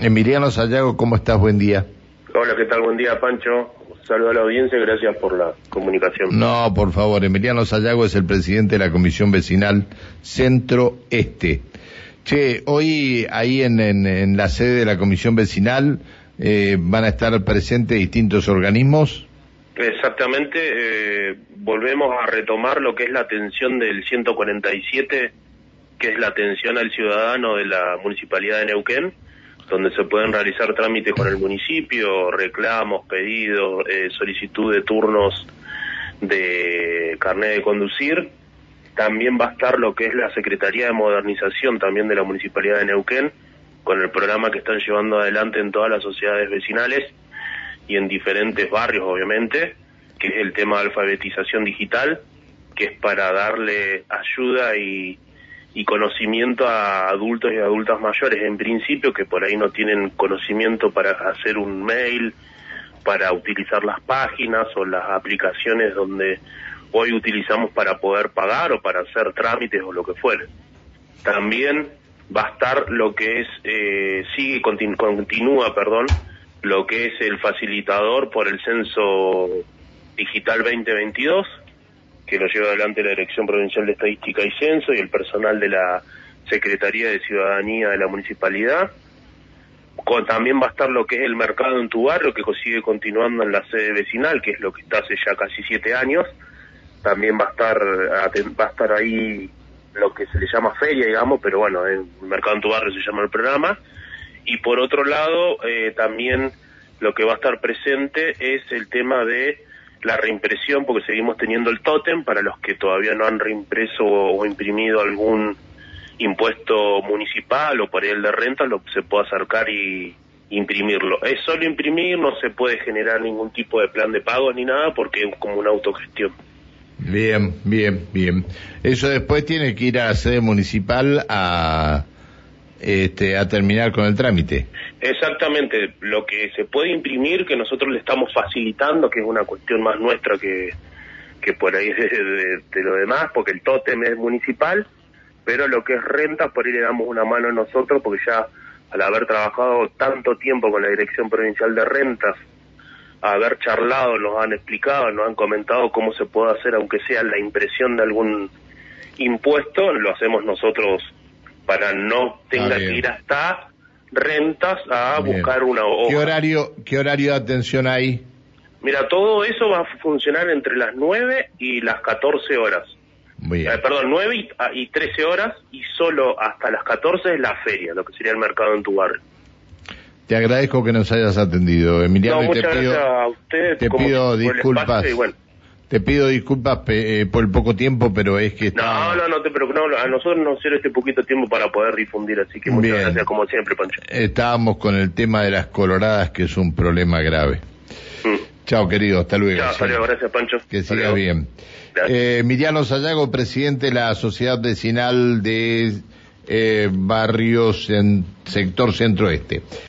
Emiliano Sayago, ¿cómo estás? Buen día. Hola, ¿qué tal? Buen día, Pancho. Saludo a la audiencia, gracias por la comunicación. No, por favor, Emiliano Sayago es el presidente de la Comisión Vecinal Centro Este. Che, hoy ahí en, en, la sede de la Comisión Vecinal eh, van a estar presentes distintos organismos. Exactamente, eh, volvemos a retomar lo que es la atención del 147, que es la atención al ciudadano de la Municipalidad de Neuquén donde se pueden realizar trámites con el municipio, reclamos, pedidos, eh, solicitud de turnos de carnet de conducir. También va a estar lo que es la Secretaría de Modernización también de la Municipalidad de Neuquén, con el programa que están llevando adelante en todas las sociedades vecinales y en diferentes barrios, obviamente, que es el tema de alfabetización digital, que es para darle ayuda y y conocimiento a adultos y adultas mayores en principio que por ahí no tienen conocimiento para hacer un mail, para utilizar las páginas o las aplicaciones donde hoy utilizamos para poder pagar o para hacer trámites o lo que fuere. También va a estar lo que es, eh, sigue, continúa, perdón, lo que es el facilitador por el censo digital 2022, que lo lleva adelante la Dirección Provincial de Estadística y Censo y el personal de la Secretaría de Ciudadanía de la Municipalidad. también va a estar lo que es el mercado en tu barrio, que sigue continuando en la sede vecinal, que es lo que está hace ya casi siete años. También va a estar, va a estar ahí lo que se le llama feria, digamos, pero bueno, el mercado en tu barrio se llama el programa. Y por otro lado, eh, también lo que va a estar presente es el tema de la reimpresión, porque seguimos teniendo el tótem para los que todavía no han reimpreso o, imprimido algún impuesto municipal o por el de renta, lo se puede acercar y imprimirlo. Es solo imprimir, no se puede generar ningún tipo de plan de pago ni nada porque es como una autogestión. Bien, bien, bien. Eso después tiene que ir a sede municipal a este, a terminar con el trámite. Exactamente, lo que se puede imprimir, que nosotros le estamos facilitando, que es una cuestión más nuestra que, que por ahí de, lo demás, porque el tótem es municipal, pero lo que es renta, por ahí le damos una mano a nosotros, porque ya al haber trabajado tanto tiempo con la Dirección Provincial de Rentas, haber charlado, nos han explicado, nos han comentado cómo se puede hacer, aunque sea la impresión de algún impuesto, lo hacemos nosotros para no tenga ah, que ir hasta rentas a buscar una hoja. ¿Qué horario, ¿Qué horario de atención hay? Mira, todo eso va a funcionar entre las 9 y las 14 horas. Eh, perdón, 9 y, 13 ah, horas y solo hasta las 14 es la feria, lo que sería el mercado en tu barrio. Te agradezco que nos hayas atendido, Emiliano. No, muchas gracias a ustedes. Te pido disculpas. Te pido disculpas eh, por el poco tiempo, pero es que... No, no, no te preocupes, a nosotros nos sirve este poquito tiempo para poder difundir, así que muchas gracias como siempre, Pancho. Estábamos con el tema de las coloradas, que es un problema grave. Mm. Chao, querido, hasta luego. Chao, hasta luego, gracias, Pancho. Que siga bien. Eh, Emiliano Sayago, presidente de la Sociedad Vecinal de eh, Barrios en Sector Centro Este.